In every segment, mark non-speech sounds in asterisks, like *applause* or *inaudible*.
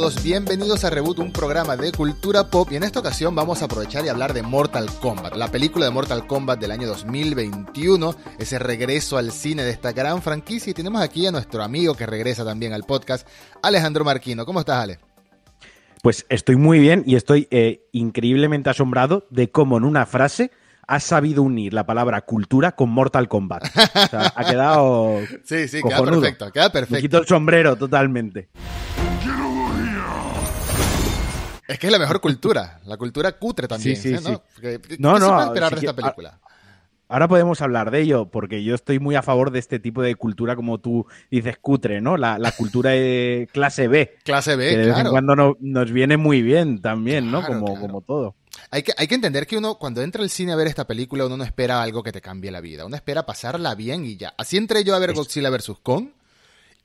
todos, bienvenidos a Reboot, un programa de cultura pop y en esta ocasión vamos a aprovechar y hablar de Mortal Kombat, la película de Mortal Kombat del año 2021, ese regreso al cine de esta gran franquicia y tenemos aquí a nuestro amigo que regresa también al podcast, Alejandro Marquino. ¿Cómo estás, Ale? Pues estoy muy bien y estoy eh, increíblemente asombrado de cómo en una frase has sabido unir la palabra cultura con Mortal Kombat. O sea, ha quedado. *laughs* sí, sí, queda perfecto, queda perfecto. Me quito el sombrero totalmente. Es que es la mejor *laughs* cultura, la cultura cutre también. Sí, sí, ¿no? sí. ¿Qué, No, qué se no, puede esperar de esta película? Ahora podemos hablar de ello, porque yo estoy muy a favor de este tipo de cultura, como tú dices, cutre, ¿no? La, la cultura de *laughs* clase B. Clase B, que de vez claro. en cuando no- nos viene muy bien también, ¿no? Como, claro. como todo. Hay que, hay que entender que uno, cuando entra al cine a ver esta película, uno no espera algo que te cambie la vida. Uno espera pasarla bien y ya. Así entré yo a ver Godzilla vs. Kong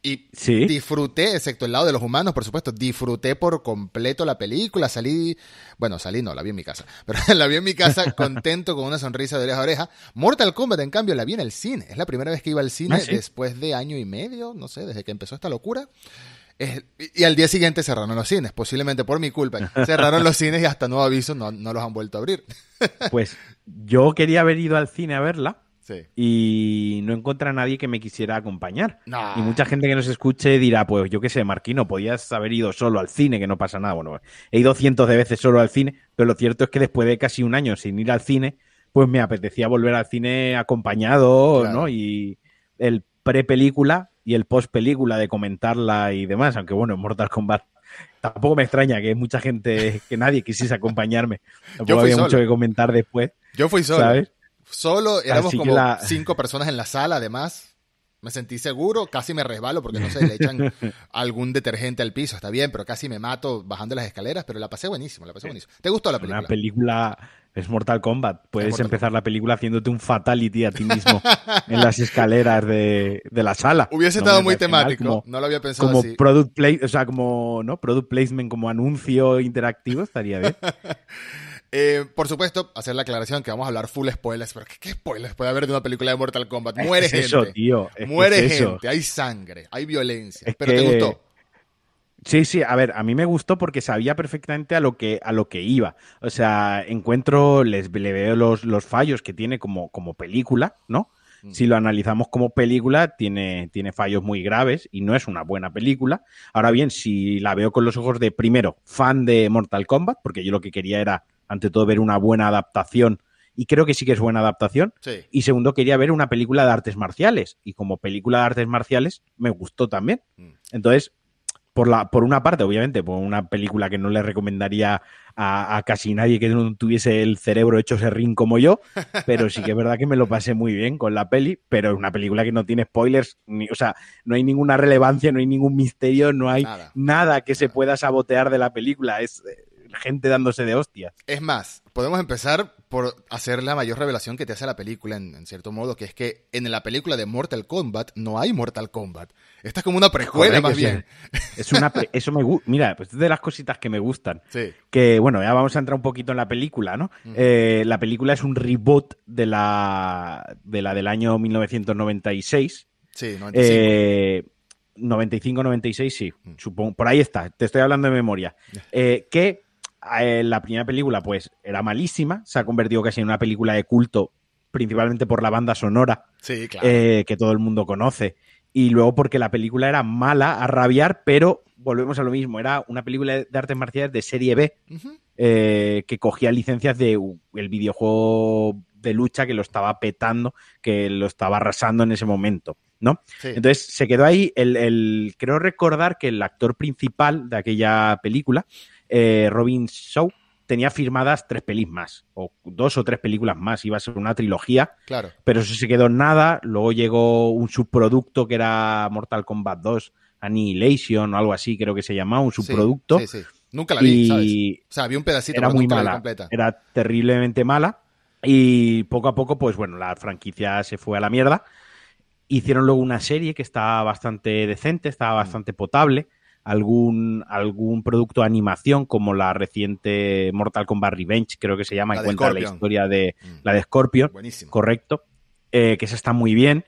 y Sí. disfruté, excepto el lado de los humanos, por supuesto, disfruté por completo la película. Salí, bueno, salí no, la vi en mi casa, *laughs* pero la vi en mi casa *laughs* contento con una sonrisa de oreja a oreja. Mortal Kombat, en cambio, la vi en el cine. Es la primera vez que iba al cine Ah, ¿sí? después de año y medio, no sé, desde que empezó esta locura. Es- y, y al día siguiente cerraron los cines, posiblemente por mi culpa. *laughs* Cerraron los cines y hasta nuevo aviso no, no los han vuelto a abrir. Pues yo quería haber ido al cine a verla Sí. y no encontré a nadie que me quisiera acompañar. Y mucha gente que nos escuche dirá, pues yo qué sé, Marquino, podías haber ido solo al cine, que no pasa nada. Bueno, he ido cientos de veces solo al cine, pero lo cierto es que después de casi un año sin ir al cine, pues me apetecía volver al cine acompañado, Claro. ¿no? Y el pre-película y el post-película de comentarla y demás, aunque bueno, en Mortal Kombat *laughs* tampoco me extraña que mucha gente, que nadie quisiese acompañarme. Tampoco fui había solo. mucho que comentar después, Yo fui solo. ¿sabes? Solo, éramos Así como la- cinco personas en la sala, además. Me sentí seguro, casi me resbalo porque no sé, le echan *laughs* algún detergente al piso, está bien, pero casi me mato bajando las escaleras, pero la pasé buenísimo, la pasé buenísimo. ¿Te gustó la película? Una película es Mortal Kombat. Puedes Mortal empezar la película haciéndote un fatality a ti mismo *laughs* en las escaleras de, de la sala. Hubiese No estado muy temático, Como, no lo había pensado como así. product play, o sea, como no product placement, como anuncio interactivo estaría bien. *laughs* Eh, por supuesto, hacer la aclaración que vamos a hablar full spoilers, pero ¿qué, qué spoilers puede haber de una película de Mortal Kombat? Muere es gente. eso, tío. es Muere es eso. gente, hay sangre, hay violencia. Es pero que- te gustó. Sí, sí, a ver, a mí me gustó porque sabía perfectamente a lo que, a lo que iba. O sea, encuentro, les, le veo los, los fallos que tiene como, como película, ¿no? Mm. Si lo analizamos como película, tiene, tiene fallos muy graves y no es una buena película. Ahora bien, si la veo con los ojos de, primero, fan de Mortal Kombat, porque yo lo que quería era, ante todo, ver una buena adaptación, y creo que sí que es buena adaptación, Sí. y segundo, quería ver una película de artes marciales. Y como película de artes marciales, me gustó también. Mm. Entonces, por, la, por una parte, obviamente, por una película que no le recomendaría a, a casi nadie que no tuviese el cerebro hecho serrín como yo, pero sí que es verdad que me lo pasé muy bien con la peli, pero es una película que no tiene spoilers, ni, o sea, no hay ninguna relevancia, no hay ningún misterio, no hay Nada. nada, que se pueda sabotear de la película, es gente dándose de hostias. Es más, podemos empezar por hacer la mayor revelación que te hace la película, en, en cierto modo, que es que en la película de Mortal Kombat no hay Mortal Kombat. Esta es como una precuela, más bien. Es una, eso me gusta, mira, pues es de las cositas que me gustan. Sí. que bueno, ya vamos a entrar un poquito en la película, ¿no? Eh, la película es un reboot de la, de la del año 1996. Sí, 95. Eh, 95-96, sí, Mm. supongo, por ahí está, te estoy hablando de memoria. Eh, que eh, la primera película, pues, era malísima, se ha convertido casi en una película de culto, principalmente por la banda sonora, sí, claro. eh, que todo el mundo conoce. Y luego porque la película era mala a rabiar, pero volvemos a lo mismo, era una película de artes marciales de serie B, eh, que cogía licencias de uh, el videojuego de lucha que lo estaba petando, que lo estaba arrasando en ese momento, ¿no? Sí. Entonces se quedó ahí el, el- creo recordar que el actor principal de aquella película, eh, Robin Shaw, tenía firmadas tres pelis más, o dos o tres películas más, iba a ser una trilogía, claro. pero eso se quedó en nada. Luego llegó un subproducto que era Mortal Kombat 2, Annihilation o algo así, creo que se llamaba, un subproducto. Sí, sí. Nunca la vi, ¿sabes? y O sea, vi un pedacito, era pero muy nunca la vi mala, completa. era terriblemente mala. Y poco a poco, pues bueno, la franquicia se fue a la mierda. Hicieron luego una serie que estaba bastante decente, estaba Mm. bastante potable. Algún, algún producto de animación, como la reciente Mortal Kombat Revenge, creo que se llama, La y cuenta la historia de Mm. la de Scorpion Buenísimo. correcto, eh, que esa está muy bien.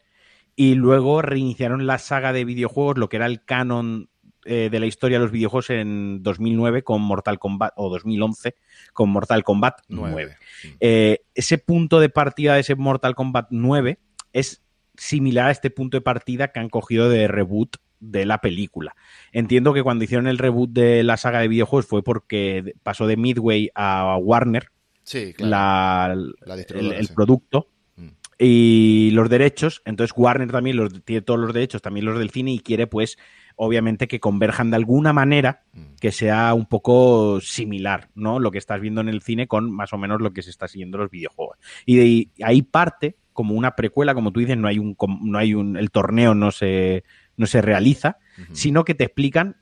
Y luego reiniciaron la saga de videojuegos, lo que era el canon eh, de la historia de los videojuegos en 2009 con Mortal Kombat, o 2011 con Mortal Kombat 9. Eh, ese punto de partida de ese Mortal Kombat 9 es similar a este punto de partida que han cogido de reboot de la película. Entiendo que cuando hicieron el reboot de la saga de videojuegos fue porque pasó de Midway a Warner sí, el, producto mm. y los derechos. Entonces Warner también los, tiene todos los derechos, también los del cine y quiere pues obviamente que converjan de alguna manera mm. que sea un poco similar, ¿no? Lo que estás viendo en el cine con más o menos lo que se está siguiendo en los videojuegos. Y de ahí parte como una precuela, como tú dices, no hay un, no hay un, el torneo no se, no se realiza, sino que te explican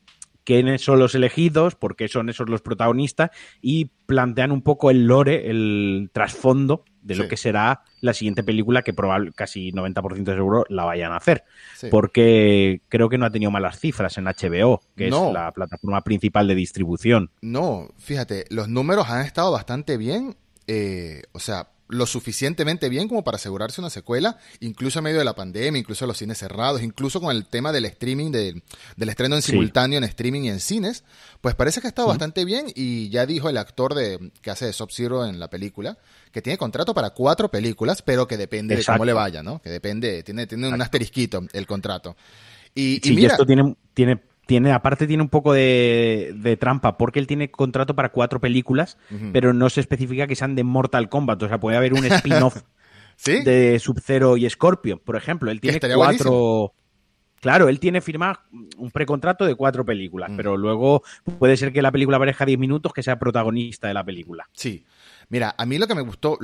quiénes son los elegidos, por qué son esos los protagonistas y plantean un poco el lore, el trasfondo de lo que será la siguiente película que probablemente casi 90% de seguro la vayan a hacer. Porque creo que no ha tenido malas cifras en HBO, que es la plataforma principal de distribución. No, fíjate, los números han estado bastante bien. Eh, o sea, lo suficientemente bien como para asegurarse una secuela, incluso en medio de la pandemia, incluso los cines cerrados, incluso con el tema del streaming, del estreno en simultáneo en streaming y en cines, pues parece que ha estado bastante bien y ya dijo el actor de, que hace de Sub-Zero en la película, que tiene contrato para cuatro películas, pero que depende de cómo le vaya, ¿no? Que depende, tiene, tiene un asterisquito el contrato. Y, y esto tiene, tiene tiene, aparte tiene un poco de, trampa, porque él tiene contrato para cuatro películas, pero no se especifica que sean de Mortal Kombat. O sea, puede haber un *laughs* spin-off de Sub-Zero y Scorpion, por ejemplo. Él tiene cuatro. Claro, él tiene firmado un precontrato de cuatro películas, mm. pero luego puede ser que la película aparezca 10 minutos que sea protagonista de la película. Sí. Mira, a mí lo que me gustó,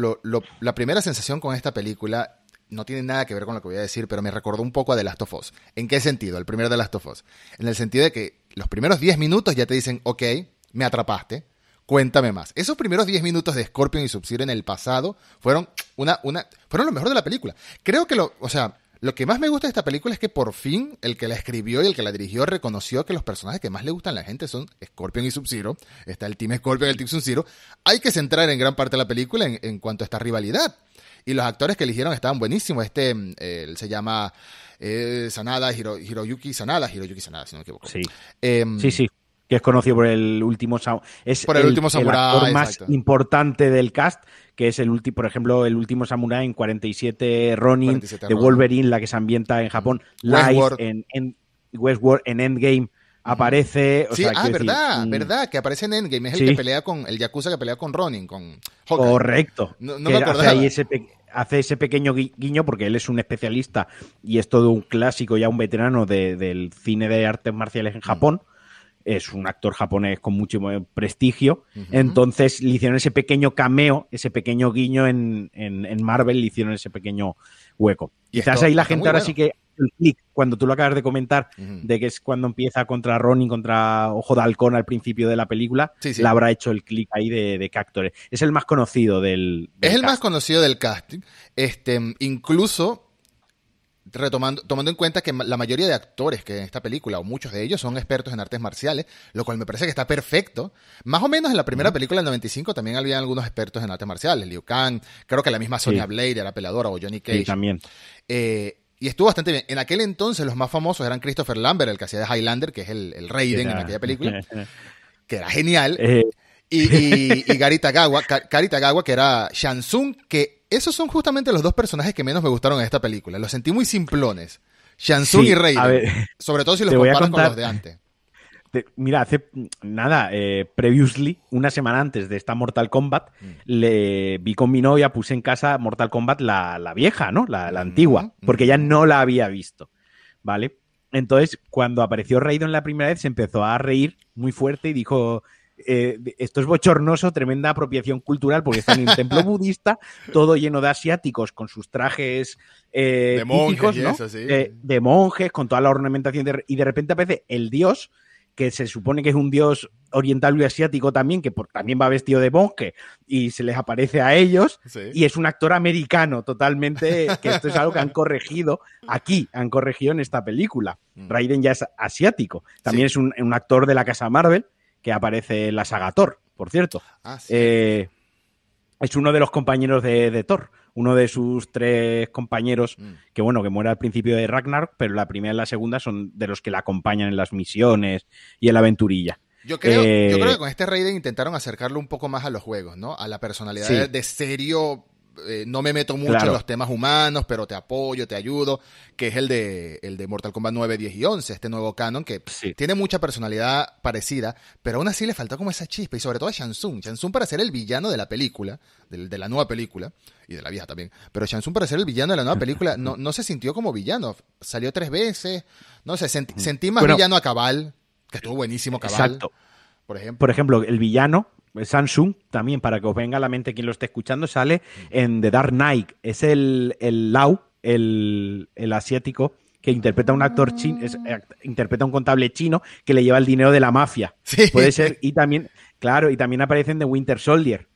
la primera sensación con esta película no tiene nada que ver con lo que voy a decir, pero me recordó un poco a The Last of Us. ¿En qué sentido? El primer The Last of Us. En el sentido de que los primeros 10 minutos ya te dicen, ok, me atrapaste, cuéntame más. Esos primeros 10 minutos de Scorpion y Sub-Zero en el pasado fueron una, una, fueron lo mejor de la película. Creo que lo, o sea, lo que más me gusta de esta película es que por fin el que la escribió y el que la dirigió reconoció que los personajes que más le gustan a la gente son Scorpion y Sub-Zero. Está el Team Scorpion y el Team Sub-Zero. Hay que centrar en gran parte de la película en, en cuanto a esta rivalidad. Y los actores que eligieron estaban buenísimos. Este él se llama eh, Sanada, Hiroyuki Sanada, Hiroyuki Sanada, si no me equivoco. Sí, em, sí, sí. Que es conocido por el último es por el, último samurai, el más importante del cast, que es el último, por ejemplo, el último samurai en 47 Ronin, de Wolverine, la que se ambienta en Japón, Live en, en Westworld, en Endgame aparece. sí, ah, verdad, verdad, que aparece en Endgame. Es el que pelea con. El Yakuza que pelea con Ronin, con Correcto. No, me acordaba. Hace, ese pequeño guiño porque él es un especialista y es todo un clásico, ya un veterano del cine de artes marciales en mm. Es un actor japonés con mucho prestigio. Entonces le hicieron ese pequeño cameo, ese pequeño guiño en, en, Marvel, le hicieron ese pequeño hueco. Quizás ahí la gente ahora sí que el clic cuando tú lo acabas de comentar, de que es cuando empieza contra Ronnie, contra Ojo de Halcón al principio de la película, le habrá hecho el clic ahí de, de actores. Es el más conocido del. es el más conocido del casting. Este, incluso retomando, tomando en cuenta que la mayoría de actores que en esta película, o muchos de ellos, son expertos en artes marciales, lo cual me parece que está perfecto. Más o menos en la primera película del 95 también había algunos expertos en artes marciales, Liu Kang, creo que la misma Sonya Blade era peladora, o Johnny Cage. Sí, también. Eh, y estuvo bastante bien. En aquel entonces los más famosos eran Christopher Lambert, el que hacía de Highlander, que es el, el Raiden en aquella película, *laughs* que era genial. Eh. Y, y, Gary Tagawa, que era Shansung, que esos son justamente los dos personajes que menos me gustaron en esta película. Los sentí muy simplones. Shansung y Raiden. sobre todo si los comparas con los de antes mira, hace nada, eh, previously, una semana antes de esta Mortal Kombat, mm. le vi con mi novia, puse en casa Mortal Kombat la, vieja, ¿no? La, antigua, porque ya no la había visto, ¿vale? Entonces, cuando apareció Raiden la primera vez, se empezó a reír muy fuerte y dijo, eh, esto es bochornoso, tremenda apropiación cultural, porque está en un templo *laughs* budista, todo lleno de asiáticos con sus trajes eh, de monjes, ¿no? de monjes, con toda la ornamentación, y de repente aparece el dios que se supone que es un dios oriental y asiático también, que también va vestido de monje y se les aparece a ellos, y es un actor americano totalmente, que esto es algo que han *laughs* corregido aquí, han corregido en esta película. Mm. Raiden ya es asiático, también es un, actor de la casa Marvel que aparece en la saga Thor, por cierto. Ah, eh, es uno de los compañeros de, Thor. uno de sus tres compañeros, Mm. que bueno, que muere al principio de Ragnar, pero la primera y la segunda son de los que la acompañan en las misiones y en la aventurilla. Yo creo, Eh, yo creo que con este Raiden intentaron acercarlo un poco más a los juegos, ¿no? A la personalidad Sí. de serio, eh, no me meto mucho Claro. en los temas humanos, pero te apoyo, te ayudo, que es el de, el de Mortal Kombat 9, 10 y 11, este nuevo canon que Sí. tiene mucha personalidad parecida, pero aún así le faltó como esa chispa, y sobre todo a Shansung. Shansung para ser el villano de la película, del- de, la nueva película, y de la vieja también, pero Shansung para ser el villano de la nueva *laughs* película no, no se sintió como villano, salió tres veces, no sé, sentí, sentí más Bueno. villano a Cabal, que estuvo buenísimo Cabal, Exacto. por ejemplo. Por ejemplo, el villano, Samsung, también para que os venga a la mente quien lo esté escuchando, sale en The Dark Knight. Es el, el Lau, el, el asiático, que interpreta a un actor chino, interpreta a un contable chino que le lleva el dinero de la mafia. Sí. Puede ser, y también, claro, y también aparece en The Winter Soldier.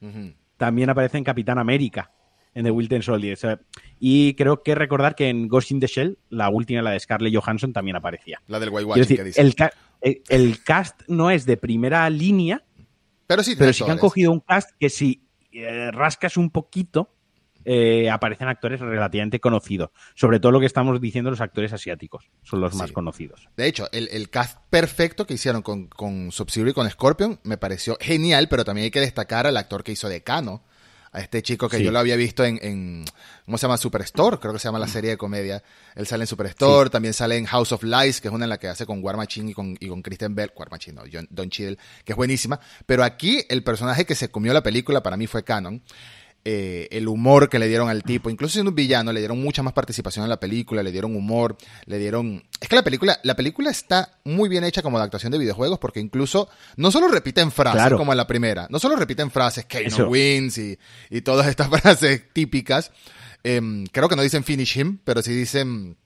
También aparece en Capitán América, en The Winter Soldier. O sea, y creo que recordar que en Ghost in the Shell, la última, la de Scarlett Johansson, también aparecía. La del Quiero whitewashing decir, que dice. el, ca- el- el cast no es de primera línea, pero sí, pero sí que han cogido un cast que si eh, rascas un poquito, eh, aparecen actores relativamente conocidos. Sobre todo lo que estamos diciendo, los actores asiáticos son los más conocidos. De hecho, el, el cast perfecto que hicieron con, con Sub-Zero y con Scorpion me pareció genial, pero también hay que destacar al actor que hizo de Kano, a este chico que Sí. yo lo había visto en, en, ¿cómo se llama? Superstore, creo que se llama la serie de comedia. Él sale en Superstore, también sale en House of Lies, que es una en la que hace con War Machine y con, y con Kristen Bell, War Machine, no, John- Don Cheadle, que es buenísima. Pero aquí el personaje que se comió la película para mí fue Canon. Eh, el humor que le dieron al tipo, incluso siendo un villano, le dieron mucha más participación en la película, le dieron humor, le dieron... Es que la película, la película está muy bien hecha como adaptación de videojuegos porque incluso no solo repiten frases Claro. como en la primera, no solo repiten frases, Kano Eso. wins y, y todas estas *laughs* frases típicas, em, creo que no dicen finish him, pero sí dicen...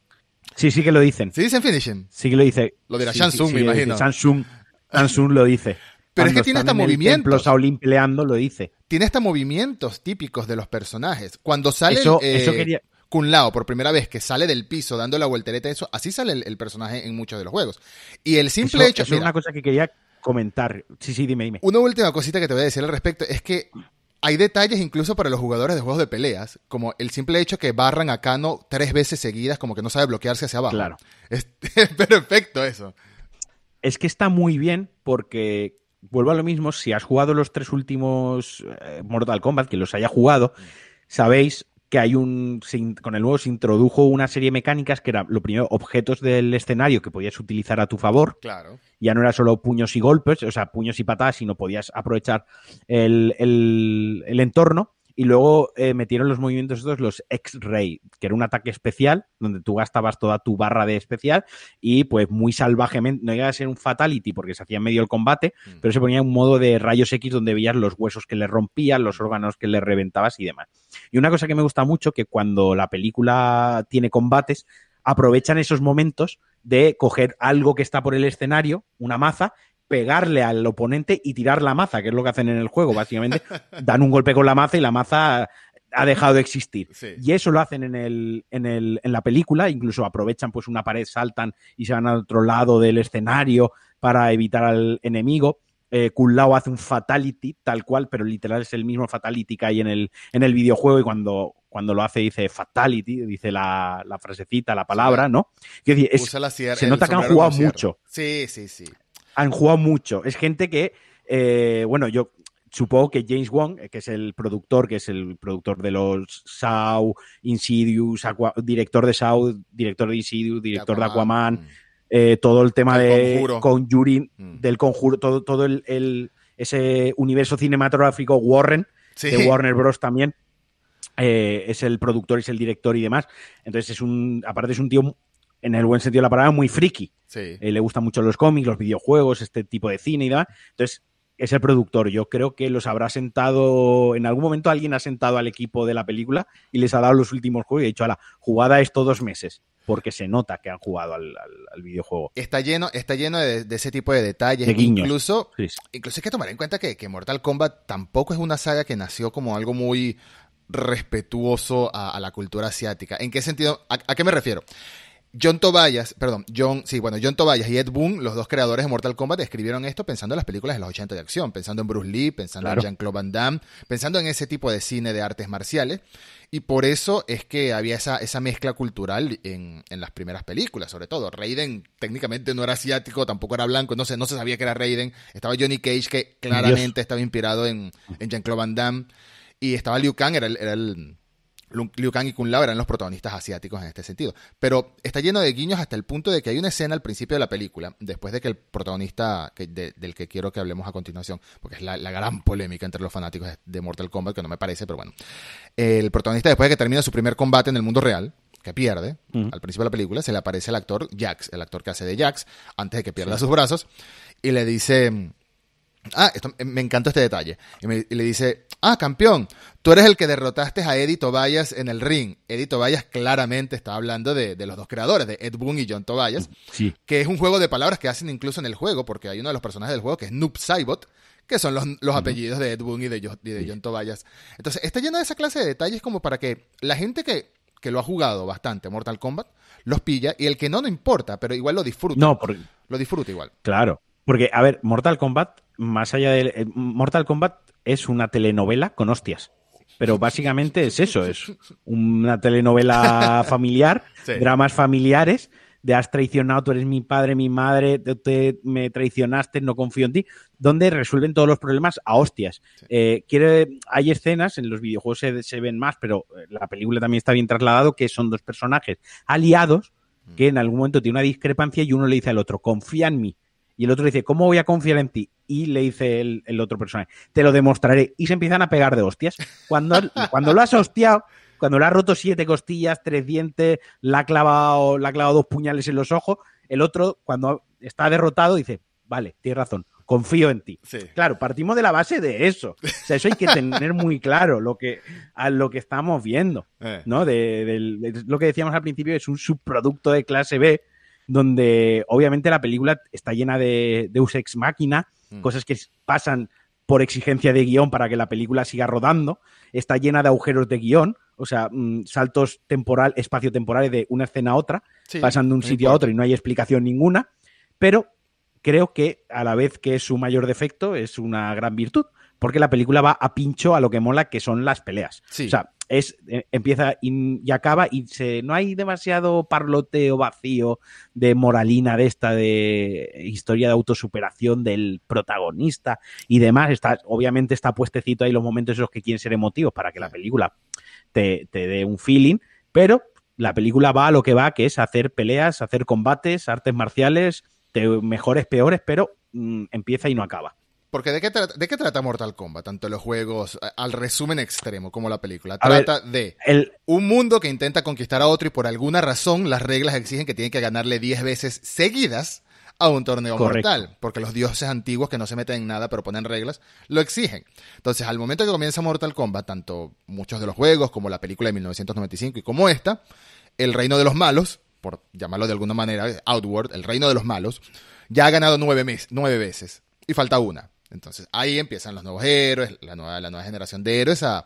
Sí, sí que lo dicen. Sí dicen finish him. Sí que lo dice. Lo dirá Sí, Shansung, sí, me sí, imagino. Samsung, Samsung lo dice. Pero es que tiene hasta movimientos. peleando, lo dice. Tiene hasta movimientos típicos de los personajes. Cuando sale Eso- eh, eso quería- Kun Lao por primera vez que sale del piso dando la voltereta, eso, así sale el, el personaje en muchos de los juegos. Y el simple Eso- hecho, eso es mira, una cosa que quería comentar. Sí, sí, dime, dime. una última cosita que te voy a decir al respecto es que hay detalles incluso para los jugadores de juegos de peleas, como el simple hecho que barran a Kano tres veces seguidas, como que no sabe bloquearse hacia abajo. Claro. Es, es *laughs* perfecto eso. Es que está muy bien porque, vuelvo a lo mismo, si has jugado los tres últimos eh, Mortal Kombat, que los haya jugado, sabéis que hay un, con el nuevo se introdujo una serie de mecánicas que era, lo primero, objetos del escenario que podías utilizar a tu favor, Claro. ya no era solo puños y golpes, o sea, puños y patadas, sino podías aprovechar el, el- el entorno. Y luego eh, metieron los movimientos estos, los X-Ray, que era un ataque especial, donde tú gastabas toda tu barra de especial y pues muy salvajemente, no iba a ser un fatality porque se hacía en medio el combate, Mm. pero se ponía un modo de rayos X donde veías los huesos que le rompían, los órganos que le reventabas y demás. Y una cosa que me gusta mucho, que cuando la película tiene combates, aprovechan esos momentos de coger algo que está por el escenario, una maza, pegarle al oponente y tirar la maza, que es lo que hacen en el juego, básicamente. *laughs* Dan un golpe con la maza y la maza ha dejado de existir. Sí. Y eso lo hacen en, el, en, el, en la película, incluso aprovechan pues una pared, saltan y se van al otro lado del escenario para evitar al enemigo. Eh, Kun Lao hace un fatality tal cual, pero literal es el mismo fatality que hay en el, en el videojuego y cuando, cuando lo hace dice fatality, dice la, la frasecita, la palabra, ¿no? Quiero decir, es- se nota que han jugado mucho. Sí, sí, sí. Han jugado mucho. Es gente que, eh, bueno, yo supongo que James Wong, eh, que es el productor, que es el productor de los Saw, Insidious, Aqua- director de Saw, director de Insidious, director de Aquaman, eh, todo el tema El de. Conjuring, Mm. del conjuro, todo, todo el, el- ese universo cinematográfico Warren, Sí. de Warner Bros. también. eh, es el productor, es el director y demás. Entonces es un, aparte es un tío, en el buen sentido de la palabra, muy friki. Sí. Eh, le gustan mucho los cómics, los videojuegos, este tipo de cine y demás. Entonces, es el productor. Yo creo que los habrá sentado, en algún momento alguien ha sentado al equipo de la película y les ha dado los últimos juegos y ha dicho, la jugada esto dos meses, porque se nota que han jugado al, al- al videojuego. Está lleno, está lleno de, de ese tipo de detalles. De guiños. Incluso, sí. incluso hay que tomar en cuenta que, que Mortal Kombat tampoco es una saga que nació como algo muy respetuoso a, a la cultura asiática. ¿En qué sentido? ¿A, a qué me refiero? John Tobias, perdón, John, sí, bueno, John Tobias y Ed Boon, los dos creadores de Mortal Kombat, escribieron esto pensando en las películas de los 80 de acción, pensando en Bruce Lee, pensando en Jean-Claude Van Damme, pensando en ese tipo de cine de artes marciales. Y por eso es que había esa, esa mezcla cultural en, en, las primeras películas, sobre todo. Raiden técnicamente no era asiático, tampoco era blanco, no se, no se sabía que era Raiden. Estaba Johnny Cage, que claramente estaba inspirado en, en Jean-Claude Van Damme. Y estaba Liu Kang, era era el Liu Kang y Kun Lao eran los protagonistas asiáticos en este sentido. Pero está lleno de guiños hasta el punto de que hay una escena al principio de la película, después de que el protagonista del que quiero que hablemos a continuación, porque es la, gran polémica entre los fanáticos de Mortal Kombat, que no me parece, pero bueno. El protagonista, después de que termina su primer combate en el mundo real, que pierde al principio de la película, se le aparece el actor Jax, el actor que hace de Jax, antes de que pierda sus brazos, y le dice Ah, esto, me encantó este detalle. Y, le dice, ah, campeón, tú eres el que derrotaste a Eddie Tobias en el ring. Eddie Tobias claramente está hablando de, los dos creadores, de Ed Boon y John Tobias, sí. que es un juego de palabras que hacen incluso en el juego, porque hay uno de los personajes del juego que es Noob Saibot, que son los, apellidos de Ed Boon y de, John, Tobias. Entonces, está lleno de esa clase de detalles como para que la gente que, que lo ha jugado bastante Mortal Kombat los pilla y el que no, no importa, pero igual lo disfruta. No, porque... Lo disfruta igual. Claro. Porque, a ver, Mortal Kombat más allá de eh, Mortal Kombat es una telenovela con hostias. Pero básicamente es eso, es una telenovela *laughs* familiar, dramas familiares, de has traicionado, tú eres mi padre, mi madre, te, me traicionaste, no confío en ti, donde resuelven todos los problemas a hostias. Eh, quiere, hay escenas, en los videojuegos se, se, ven más, pero eh, la película también está bien trasladado, que son dos personajes aliados que en algún momento tiene una discrepancia y uno le dice al otro, confía en mí. Y el otro dice, ¿cómo voy a confiar en ti? Y le dice el, otro personaje, te lo demostraré. Y se empiezan a pegar de hostias. Cuando, cuando lo has hostiado, cuando le has roto siete costillas, tres dientes, le ha clavado, le ha clavado dos puñales en los ojos, el otro, cuando está derrotado, dice, vale, tienes razón, confío en ti. Claro, partimos de la base de eso. O sea, eso hay que tener muy claro lo que, a lo que estamos viendo, eh. ¿no? de, lo que decíamos al principio, es un subproducto de clase B donde obviamente la película está llena de Deus ex máquina, mm. cosas que pasan por exigencia de guion para que la película siga rodando, está llena de agujeros de guion, o sea, mm, saltos temporal, espacio-temporales de una escena a otra, pasando de un sitio a otro y no hay explicación ninguna, pero creo que a la vez que es su mayor defecto es una gran virtud, porque la película va a pincho a lo que mola, que son las peleas. O sea, es, eh, empieza y, acaba y se, no hay demasiado parloteo vacío de moralina de esta, de historia de autosuperación del protagonista y demás. Está, obviamente está puestecito ahí los momentos esos que quieren ser emotivos para que la película te, te dé un feeling, pero la película va a lo que va, que es hacer peleas, hacer combates, artes marciales, mejores, peores, pero mm, empieza y no acaba. Porque ¿de qué, ¿de qué trata Mortal Kombat? Tanto los juegos, al resumen extremo, como la película. Trata de un mundo que intenta conquistar a otro y por alguna razón las reglas exigen que tiene que ganarle 10 veces seguidas a un torneo mortal. Porque los dioses antiguos que no se meten en nada pero ponen reglas, lo exigen. Entonces, al momento que comienza Mortal Kombat, tanto muchos de los juegos como la película de 1995 y como esta, el reino de los malos, por llamarlo de alguna manera, Outward, el reino de los malos, ya ha ganado nueve, nueve veces. Y falta una. Entonces ahí empiezan los nuevos héroes, la nueva, la nueva generación de héroes a,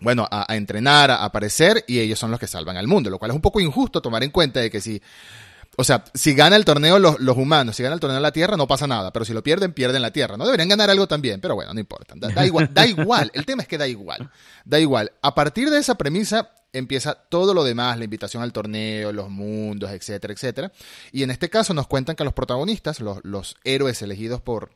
bueno, a, entrenar, a aparecer, y ellos son los que salvan al mundo, lo cual es un poco injusto tomar en cuenta de que si, o sea, si gana el torneo los, los humanos, si gana el torneo la Tierra, no pasa nada, pero si lo pierden, pierden la Tierra, ¿no? Deberían ganar algo también, pero bueno, no importa, da igual, da igual, el tema es que da igual, da igual. A partir de esa premisa, empieza todo lo demás, la invitación al torneo, los mundos, etcétera, etcétera. Y en este caso nos cuentan que los protagonistas, los, héroes elegidos por,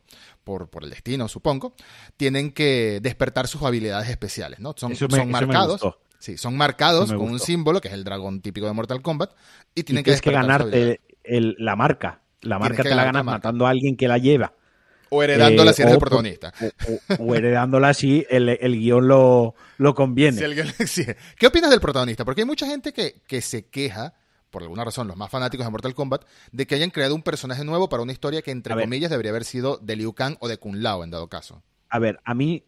por, el destino, supongo, tienen que despertar sus habilidades especiales, ¿no? Son, son marcados. Sí, son marcados con un símbolo, que es el dragón típico de Mortal Kombat, y tienen que, que ganarte la marca. La marca te la ganas matando a alguien que la lleva. O heredándola si eres el protagonista. O, heredándola si el, el guion lo, lo conviene. ¿Qué opinas del protagonista? Porque hay mucha gente que, que se queja, por alguna razón, los más fanáticos de Mortal Kombat, de que hayan creado un personaje nuevo para una historia que, entre comillas, debería haber sido de Liu Kang o de Kun Lao, en dado caso. A ver, a mí.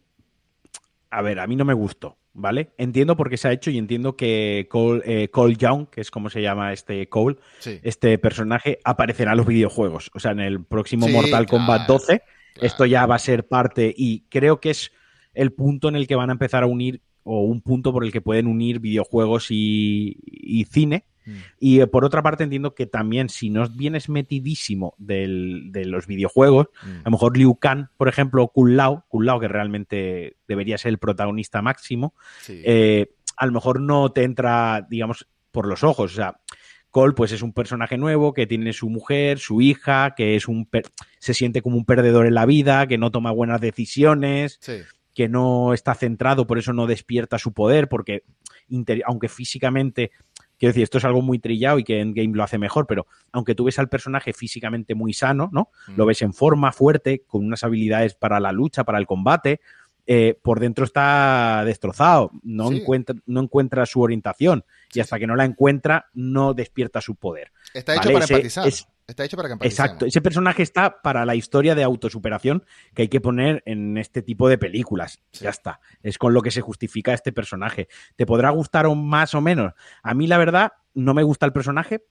A ver, a mí no me gustó. ¿Vale? Entiendo por qué se ha hecho y entiendo que Cole, eh, Cole Young, que es como se llama este Cole, este personaje, aparecerá en los videojuegos. O sea, en el próximo Mortal Kombat 12, esto ya va a ser parte y creo que es el punto en el que van a empezar a unir o un punto por el que pueden unir videojuegos y, cine Mm. Y eh, por otra parte entiendo que también si no vienes metidísimo del, de los videojuegos, mm. a lo mejor Liu Kang, por ejemplo, o Kun Lao, Kun Lao que realmente debería ser el protagonista máximo, eh, a lo mejor no te entra, digamos, por los ojos. O sea, Cole pues es un personaje nuevo que tiene su mujer, su hija, que es un se siente como un perdedor en la vida, que no toma buenas decisiones, que no está centrado, por eso no despierta su poder, porque aunque físicamente Quiero decir, esto es algo muy trillado y que en game lo hace mejor, pero aunque tú ves al personaje físicamente muy sano, ¿no? Mm. Lo ves en forma, fuerte, con unas habilidades para la lucha, para el combate, eh, por dentro está destrozado, no, encuentra, no encuentra su orientación y hasta que no la encuentra no despierta su poder. Está hecho para empatizar. Está hecho para que Exacto, ese personaje está para la historia de autosuperación que hay que poner en este tipo de películas. Ya está. Es con lo que se justifica este personaje. ¿Te podrá gustar o más o menos? A mí, la verdad, no me gusta el personaje.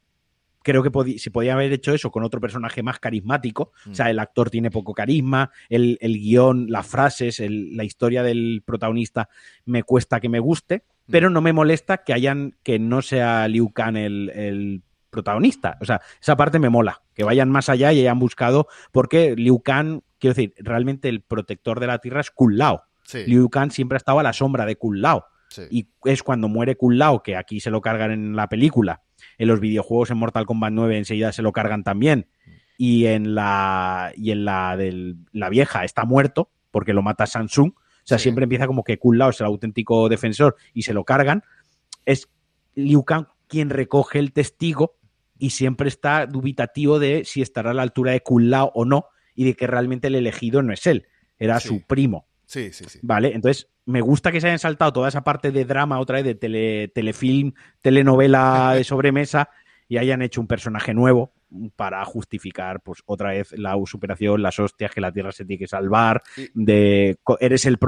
Creo que se podía haber hecho eso con otro personaje más carismático. O sea, mm. el actor tiene poco carisma, el, guion, las frases, la historia del protagonista me cuesta que me guste, mm. pero no me molesta que hayan que no sea Liu Kang el, el protagonista. O sea, esa parte me mola, que vayan más allá y hayan buscado, porque Liu Kang, quiero decir, realmente el protector de la Tierra es Kung Lao. Liu Kang siempre ha estado a la sombra de Kung Lao. Y es cuando muere Kung Lao, que aquí se lo cargan en la película. En los videojuegos en Mortal Kombat 9 enseguida se lo cargan también. Y en la, y en la de la vieja está muerto, porque lo mata Samsung. O sea, siempre empieza como que Kung Lao es el auténtico defensor y se lo cargan. Es Liu Kang quien recoge el testigo y siempre está dubitativo de si estará a la altura de Lao o no y de que realmente el elegido no es él, era su primo. Sí, sí, sí. Vale, entonces me gusta que se hayan saltado toda esa parte de drama otra vez, de tele, telefilm, telenovela *laughs* de sobremesa y hayan hecho un personaje nuevo para justificar pues otra vez la superación, las hostias que la Tierra se tiene que salvar, de eres el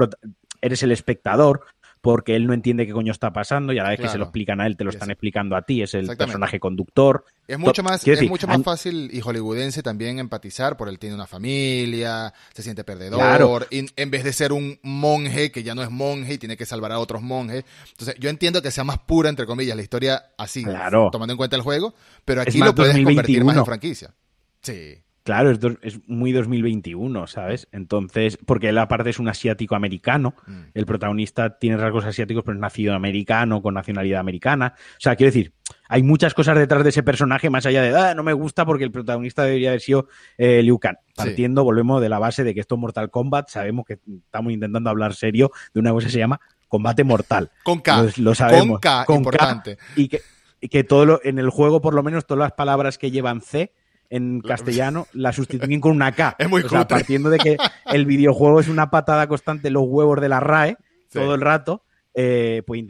eres el espectador, porque él no entiende qué coño está pasando y a la vez que se lo explican a él, te lo están explicando a ti, es el personaje conductor. Es mucho más, es mucho más fácil y hollywoodense también empatizar por él tiene una familia, se siente perdedor, en vez de ser un monje que ya no es monje y tiene que salvar a otros monjes. Entonces, yo entiendo que sea más pura, entre comillas, la historia así, tomando en cuenta el juego, pero aquí lo puedes convertir más en franquicia. Sí. Claro, es, es, muy 2021, ¿sabes? Entonces, porque él aparte es un asiático americano, mm. el protagonista tiene rasgos asiáticos, pero es nacido americano, con nacionalidad americana. O sea, quiero decir, hay muchas cosas detrás de ese personaje, más allá de, ah, no me gusta porque el protagonista debería haber sido eh, Liu Kang. Partiendo, volvemos de la base de que esto es Mortal Kombat, sabemos que estamos intentando hablar serio de una cosa que se llama combate mortal. Con K. Lo, sabemos. Con K, importante. y que, y que todo lo, en el juego, por lo menos, todas las palabras que llevan C en castellano la sustituyen con una K. *laughs* Es muy o sea, partiendo de que el videojuego es una patada constante los huevos de la RAE todo el rato, eh, pues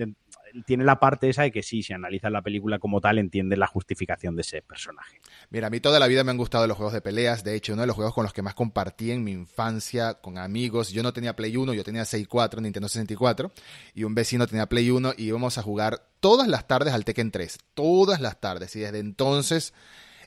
tiene la parte esa de que sí, si analizas la película como tal, entiendes la justificación de ese personaje. Mira, a mí toda la vida me han gustado los juegos de peleas. De hecho, uno de los juegos con los que más compartí en mi infancia con amigos. Yo no tenía Play 1, yo tenía 64, Nintendo 64. Y un vecino tenía Play 1 y íbamos a jugar todas las tardes al Tekken 3. Todas las tardes. Y desde entonces